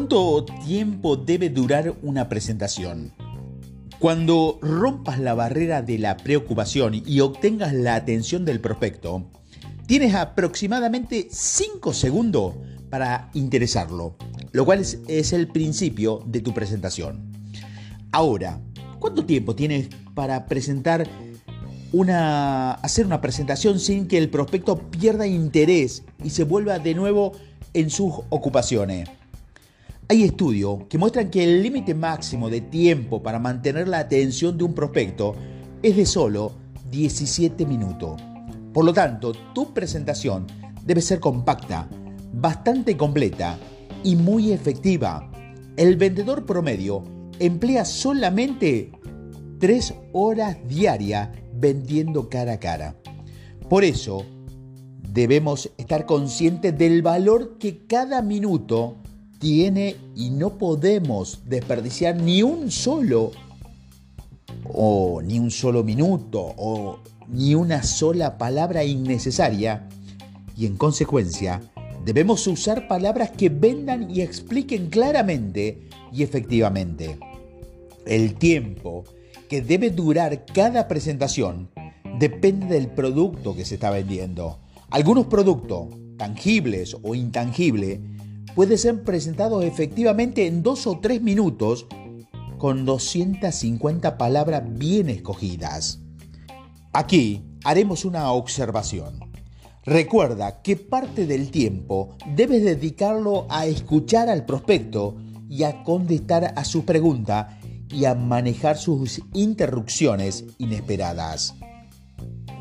¿Cuánto tiempo debe durar una presentación? Cuando rompas la barrera de la preocupación y obtengas la atención del prospecto, tienes aproximadamente 5 segundos para interesarlo, lo cual es, el principio de tu presentación. Ahora, ¿cuánto tiempo tienes para presentar una, hacer una presentación sin que el prospecto pierda interés y se vuelva de nuevo en sus ocupaciones? Hay estudios que muestran que el límite máximo de tiempo para mantener la atención de un prospecto es de solo 17 minutos. Por lo tanto, tu presentación debe ser compacta, bastante completa y muy efectiva. El vendedor promedio emplea solamente 3 horas diarias vendiendo cara a cara. Por eso, debemos estar conscientes del valor que cada minuto tiene y no podemos desperdiciar ni un solo o ni un solo minuto o ni una sola palabra innecesaria y en consecuencia debemos usar palabras que vendan y expliquen claramente y efectivamente. El tiempo que debe durar cada presentación depende del producto que se está vendiendo. Algunos productos, tangibles o intangibles, puede ser presentado efectivamente en dos o tres minutos con 250 palabras bien escogidas. Aquí haremos una observación. Recuerda que parte del tiempo debes dedicarlo a escuchar al prospecto y a contestar a su pregunta y a manejar sus interrupciones inesperadas.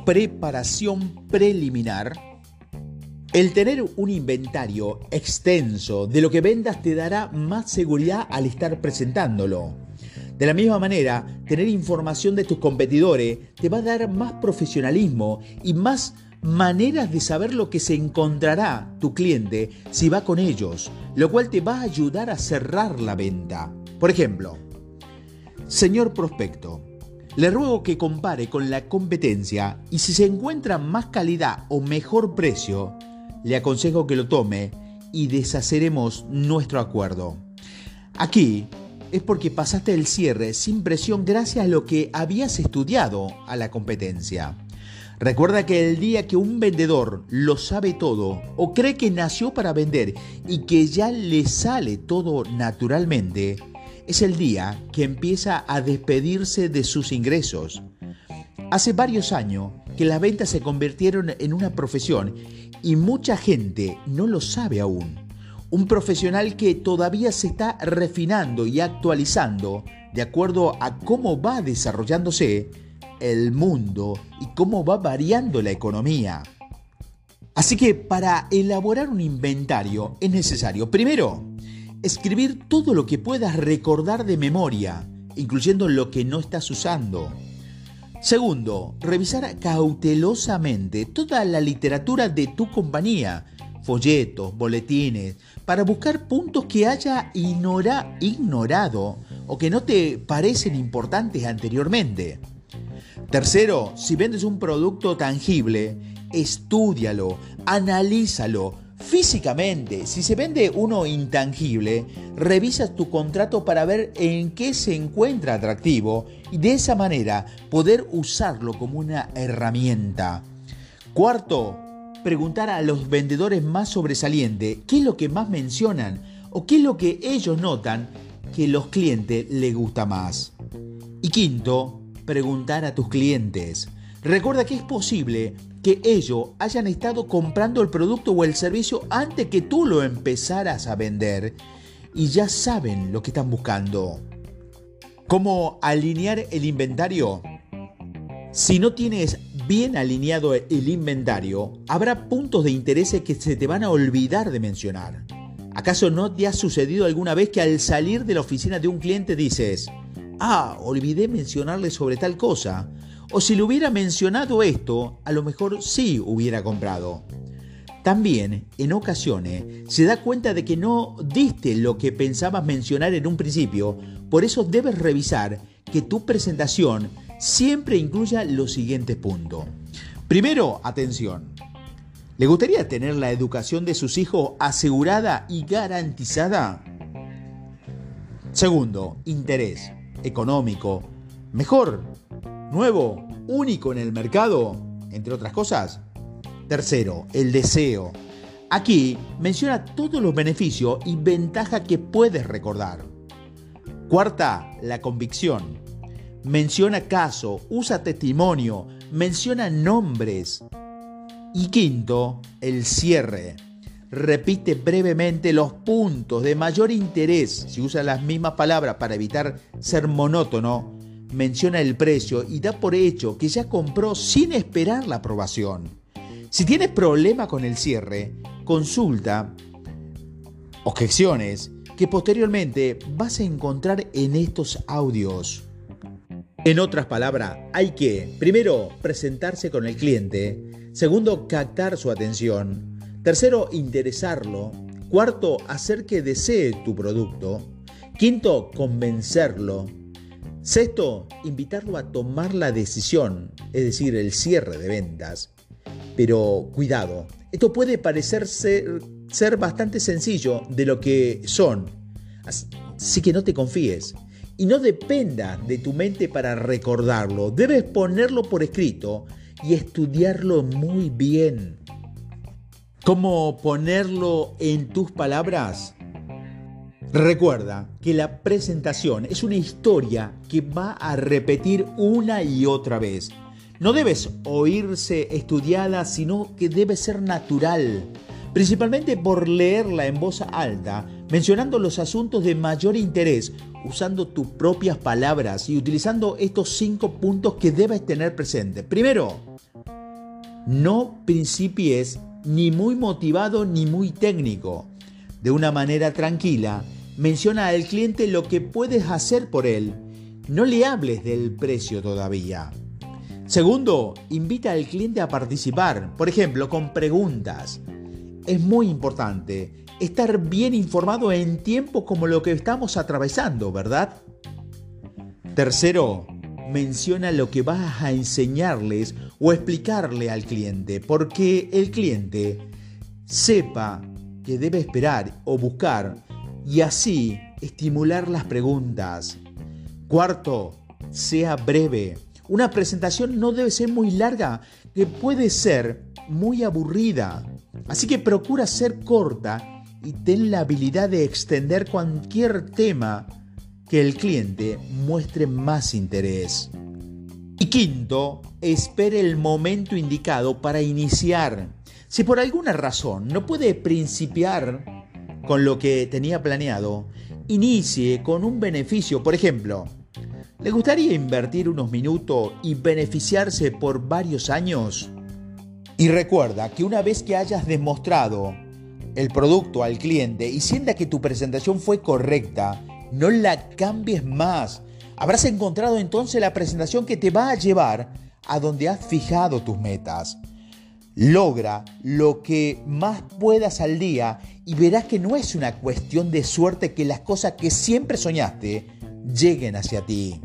Preparación preliminar el tener un inventario extenso de lo que vendas te dará más seguridad al estar presentándolo. De la misma manera, tener información de tus competidores te va a dar más profesionalismo y más maneras de saber lo que se encontrará tu cliente si va con ellos, lo cual te va a ayudar a cerrar la venta. Por ejemplo, señor prospecto, le ruego que compare con la competencia y si se encuentra más calidad o mejor precio, le aconsejo que lo tome y deshaceremos nuestro acuerdo. Aquí es porque pasaste el cierre sin presión gracias a lo que habías estudiado a la competencia. Recuerda que el día que un vendedor lo sabe todo o cree que nació para vender y que ya le sale todo naturalmente, es el día que empieza a despedirse de sus ingresos. Hace varios años que las ventas se convirtieron en una profesión y mucha gente no lo sabe aún. Un profesional que todavía se está refinando y actualizando de acuerdo a cómo va desarrollándose el mundo y cómo va variando la economía. Así que para elaborar un inventario es necesario, primero, escribir todo lo que puedas recordar de memoria, incluyendo lo que no estás usando. Segundo, revisar cautelosamente toda la literatura de tu compañía, folletos, boletines, para buscar puntos que haya ignorado o que no te parecen importantes anteriormente. Tercero, si vendes un producto tangible, estúdialo, analízalo, Físicamente, si se vende uno intangible, revisas tu contrato para ver en qué se encuentra atractivo y de esa manera poder usarlo como una herramienta. Cuarto, preguntar a los vendedores más sobresalientes qué es lo que más mencionan o qué es lo que ellos notan que los clientes les gusta más. Y quinto, preguntar a tus clientes. Recuerda que es posible que ellos hayan estado comprando el producto o el servicio antes que tú lo empezaras a vender y ya saben lo que están buscando. ¿Cómo alinear el inventario? Si no tienes bien alineado el inventario, habrá puntos de interés que se te van a olvidar de mencionar. ¿Acaso no te ha sucedido alguna vez que al salir de la oficina de un cliente dices, ah, olvidé mencionarle sobre tal cosa? O si le hubiera mencionado esto, a lo mejor sí hubiera comprado. También, en ocasiones, se da cuenta de que no diste lo que pensabas mencionar en un principio, por eso debes revisar que tu presentación siempre incluya los siguientes puntos. Primero, atención. ¿Le gustaría tener la educación de sus hijos asegurada y garantizada? Segundo, interés económico, mejor, nuevo, único en el mercado, entre otras cosas. Tercero, el deseo. Aquí menciona todos los beneficios y ventajas que puedes recordar. Cuarta, la convicción. Menciona caso, usa testimonio, menciona nombres. Y quinto, el cierre. Repite brevemente los puntos de mayor interés. Si usa las mismas palabras para evitar ser monótono, menciona el precio y da por hecho que ya compró sin esperar la aprobación. Si tienes problema con el cierre, consulta objeciones que posteriormente vas a encontrar en estos audios. En otras palabras, hay que, primero, presentarse con el cliente, segundo, captar su atención, tercero, interesarlo, cuarto, hacer que desee tu producto, quinto, convencerlo, sexto, invitarlo a tomar la decisión, es decir, el cierre de ventas. Pero cuidado, esto puede parecer ser, ser bastante sencillo de lo que son. Así que no te confíes y no dependa de tu mente para recordarlo. Debes ponerlo por escrito y estudiarlo muy bien. ¿Cómo ponerlo en tus palabras? Recuerda que la presentación es una historia que va a repetir una y otra vez. No debes oírse estudiada, sino que debe ser natural, principalmente por leerla en voz alta, mencionando los asuntos de mayor interés, usando tus propias palabras y utilizando estos cinco puntos que debes tener presente. Primero, no principies ni muy motivado ni muy técnico. De una manera tranquila, menciona al cliente lo que puedes hacer por él. No le hables del precio todavía. Segundo, invita al cliente a participar, por ejemplo, con preguntas. Es muy importante estar bien informado en tiempos como lo que estamos atravesando, ¿verdad? Tercero, menciona lo que vas a enseñarles o explicarle al cliente, porque el cliente sepa que debe esperar o buscar y así estimular las preguntas. Cuarto, sea breve. Una presentación no debe ser muy larga, que puede ser muy aburrida. Así que procura ser corta y ten la habilidad de extender cualquier tema que el cliente muestre más interés. Y quinto, espere el momento indicado para iniciar. Si por alguna razón no puede principiar con lo que tenía planeado, inicie con un beneficio. Por ejemplo, ¿Le gustaría invertir unos minutos y beneficiarse por varios años? Y recuerda que una vez que hayas demostrado el producto al cliente y sienta que tu presentación fue correcta, no la cambies más. Habrás encontrado entonces la presentación que te va a llevar a donde has fijado tus metas. Logra lo que más puedas al día y verás que no es una cuestión de suerte que las cosas que siempre soñaste lleguen hacia ti.